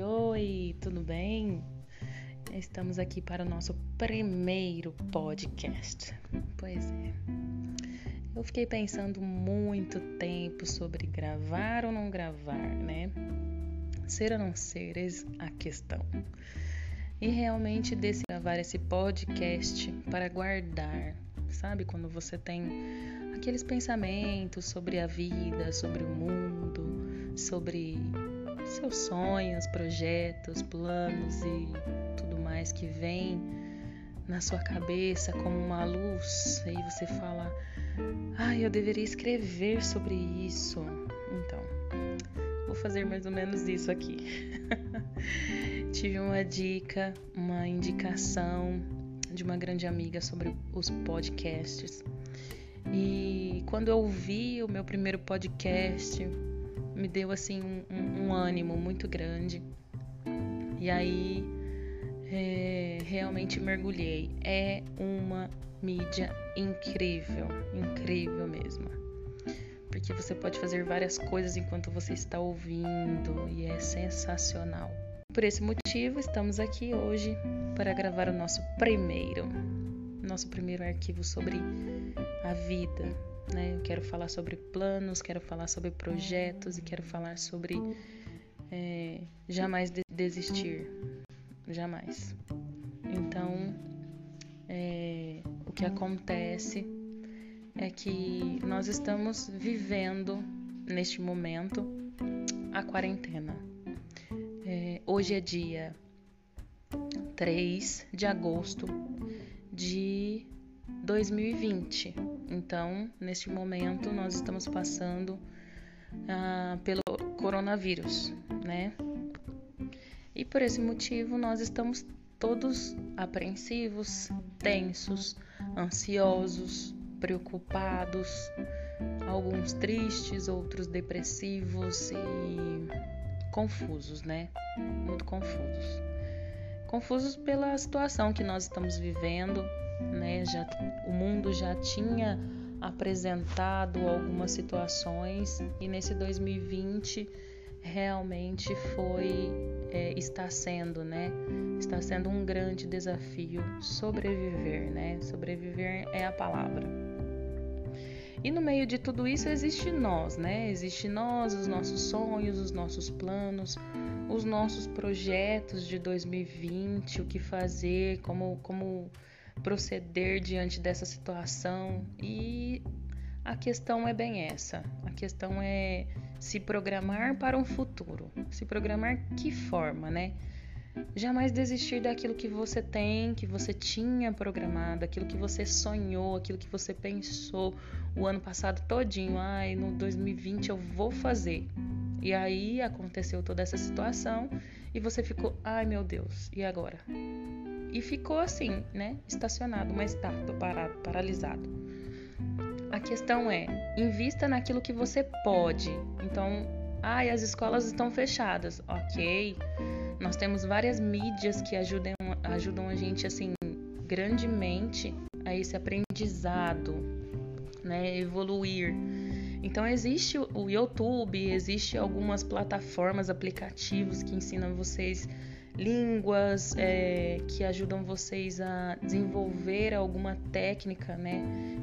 Oi, tudo bem? Estamos aqui para o nosso primeiro podcast. Pois é. Eu fiquei pensando muito tempo sobre gravar ou não gravar, né? Ser ou não ser, eis a questão. E realmente decidi gravar esse podcast para guardar, sabe? Quando você tem aqueles pensamentos sobre a vida, sobre o mundo, sobre seus sonhos, projetos, planos e tudo mais que vem na sua cabeça como uma luz, aí você fala: "Ah, eu deveria escrever sobre isso". Então, vou fazer mais ou menos isso aqui. Tive uma dica, uma indicação de uma grande amiga sobre os podcasts. E quando eu ouvi o meu primeiro podcast, me deu assim um, um, ânimo muito grande. E aí é, realmente mergulhei. É uma mídia incrível, incrível mesmo. Porque você pode fazer várias coisas enquanto você está ouvindo e é sensacional. Por esse motivo, estamos aqui hoje para gravar o nosso primeiro, nosso primeiro arquivo sobre a vida, né? Eu quero falar sobre planos, quero falar sobre projetos e quero falar sobre é, jamais desistir, jamais. Então, é, o que acontece é que nós estamos vivendo neste momento a quarentena. É, hoje é dia 3 de agosto de 2020. Então, neste momento, nós estamos passando ah, pelo coronavírus, né? E por esse motivo, nós estamos todos apreensivos, tensos, ansiosos, preocupados, alguns tristes, outros depressivos e confusos, né? Muito confusos. Confusos pela situação que nós estamos vivendo, né? Já, o mundo já tinha apresentado algumas situações e nesse 2020 realmente foi é, está sendo, né? Está sendo um grande desafio sobreviver, né? Sobreviver é a palavra. E no meio de tudo isso existe nós, né? Existe nós, os nossos sonhos, os nossos planos, os nossos projetos de 2020, o que fazer, como como proceder diante dessa situação e a questão é bem essa. A questão é se programar para um futuro. Se programar que forma, né? Jamais desistir daquilo que você tem, que você tinha programado, aquilo que você sonhou, aquilo que você pensou o ano passado todinho. Ai, no 2020 eu vou fazer. E aí aconteceu toda essa situação e você ficou, ai meu Deus, e agora? E ficou assim, né? Estacionado, uma estátua, parado, paralisado. A questão é, invista naquilo que você pode. Então, ai, as escolas estão fechadas. Ok. Nós temos várias mídias que ajudam, ajudam a gente, assim, grandemente a esse aprendizado, né? Evoluir. Então existe o YouTube, existe algumas plataformas, aplicativos que ensinam vocês línguas é, que ajudam vocês a desenvolver alguma técnica, né,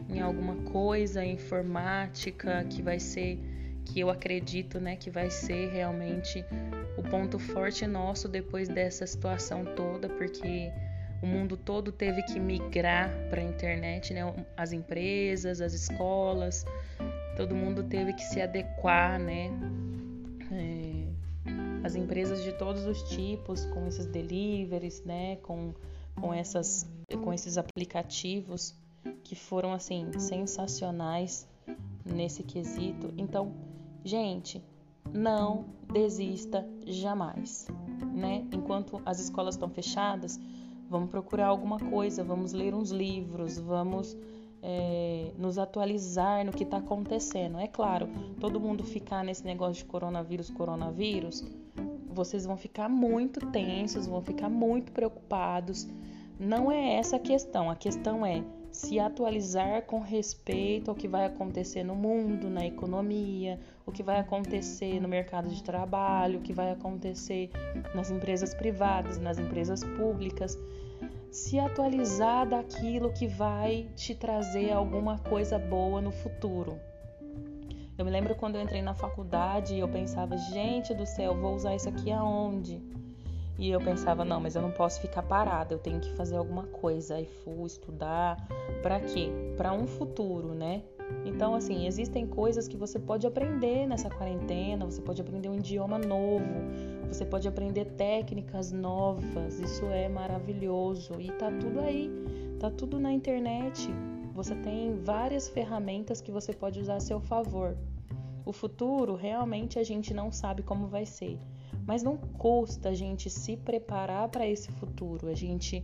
em alguma coisa informática que vai ser, que eu acredito, né, que vai ser realmente o ponto forte nosso depois dessa situação toda, porque o mundo todo teve que migrar para a internet, né, as empresas, as escolas, todo mundo teve que se adequar, né. As empresas de todos os tipos, com esses deliveries, né, com, com, essas, com esses aplicativos que foram assim sensacionais nesse quesito. Então, gente, não desista jamais, né? Enquanto as escolas estão fechadas, vamos procurar alguma coisa, vamos ler uns livros, vamos é, nos atualizar no que está acontecendo. É claro, todo mundo ficar nesse negócio de coronavírus, coronavírus, vocês vão ficar muito tensos, vão ficar muito preocupados. Não é essa a questão. A questão é se atualizar com respeito ao que vai acontecer no mundo, na economia, o que vai acontecer no mercado de trabalho, o que vai acontecer nas empresas privadas, nas empresas públicas. Se atualizar daquilo que vai te trazer alguma coisa boa no futuro. Eu me lembro quando eu entrei na faculdade e eu pensava, gente do céu, vou usar isso aqui aonde? E eu pensava, não, mas eu não posso ficar parada, eu tenho que fazer alguma coisa. Aí fui estudar, para quê? Para um futuro, né? Então, assim, existem coisas que você pode aprender nessa quarentena, você pode aprender um idioma novo, você pode aprender técnicas novas, isso é maravilhoso e tá tudo aí, tá tudo na internet. Você tem várias ferramentas que você pode usar a seu favor. O futuro realmente a gente não sabe como vai ser, mas não custa a gente se preparar para esse futuro, a gente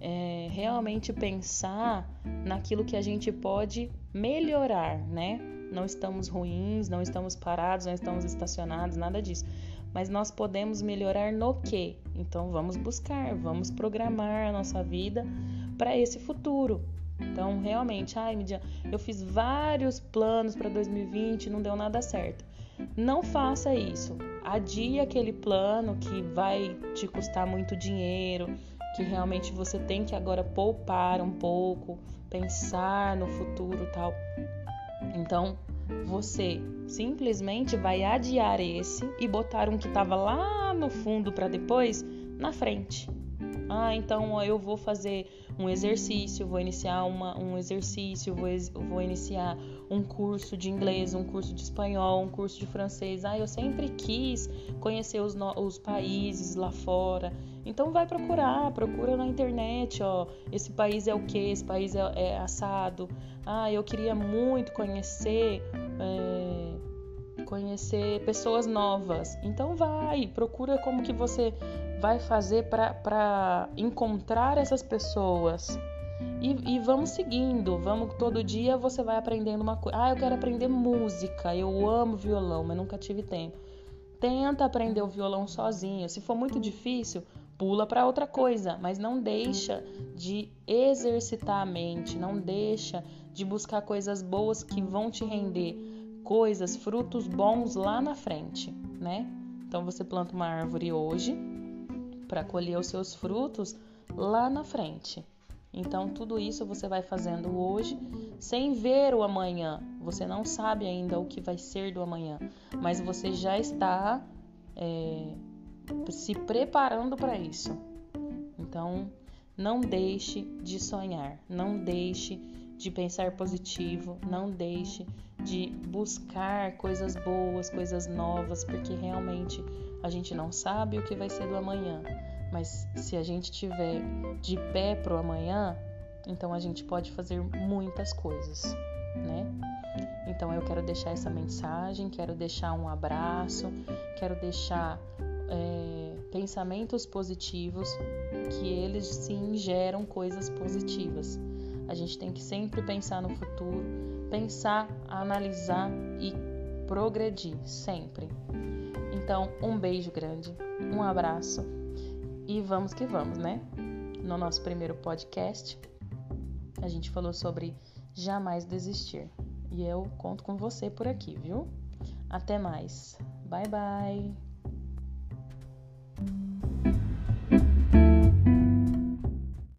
é, realmente pensar naquilo que a gente pode melhorar, né? Não estamos ruins, não estamos parados, não estamos estacionados, nada disso. Mas nós podemos melhorar no quê? Então vamos buscar, vamos programar a nossa vida para esse futuro. Então, realmente, ai, Midian, eu fiz vários planos para 2020, não deu nada certo. Não faça isso. Adie aquele plano que vai te custar muito dinheiro, que realmente você tem que agora poupar um pouco, pensar no futuro, tal. Então, você simplesmente vai adiar esse e botar um que estava lá no fundo para depois na frente. Ah, então eu vou fazer um exercício, vou iniciar uma, um exercício, vou, vou iniciar um curso de inglês, um curso de espanhol, um curso de francês. Ah, eu sempre quis conhecer os, os países lá fora. Então vai procurar, procura na internet, ó, esse país é o que, esse país é, é, assado. Ah, eu queria muito conhecer, é, conhecer pessoas novas. Então vai, procura como que você vai fazer para encontrar essas pessoas. E, e, vamos seguindo, vamos todo dia você vai aprendendo uma coisa. Ah, eu quero aprender música, eu amo violão, mas nunca tive tempo. Tenta aprender o violão sozinho. Se for muito difícil, pula para outra coisa, mas não deixa de exercitar a mente, não deixa de buscar coisas boas que vão te render coisas, frutos bons lá na frente, né? Então você planta uma árvore hoje, para colher os seus frutos lá na frente. Então, tudo isso você vai fazendo hoje sem ver o amanhã. Você não sabe ainda o que vai ser do amanhã, mas você já está é, se preparando para isso. Então, não deixe de sonhar, não deixe de pensar positivo, não deixe de buscar coisas boas, coisas novas, porque realmente a gente não sabe o que vai ser do amanhã, mas se a gente tiver de pé pro amanhã, então a gente pode fazer muitas coisas, né? Então eu quero deixar essa mensagem, quero deixar um abraço, quero deixar é, pensamentos positivos, que eles sim geram coisas positivas. A gente tem que sempre pensar no futuro, pensar, analisar e progredir sempre. Então, um beijo grande, um abraço e vamos que vamos, né? No nosso primeiro podcast, a gente falou sobre jamais desistir. E eu conto com você por aqui, viu? Até mais. Bye bye.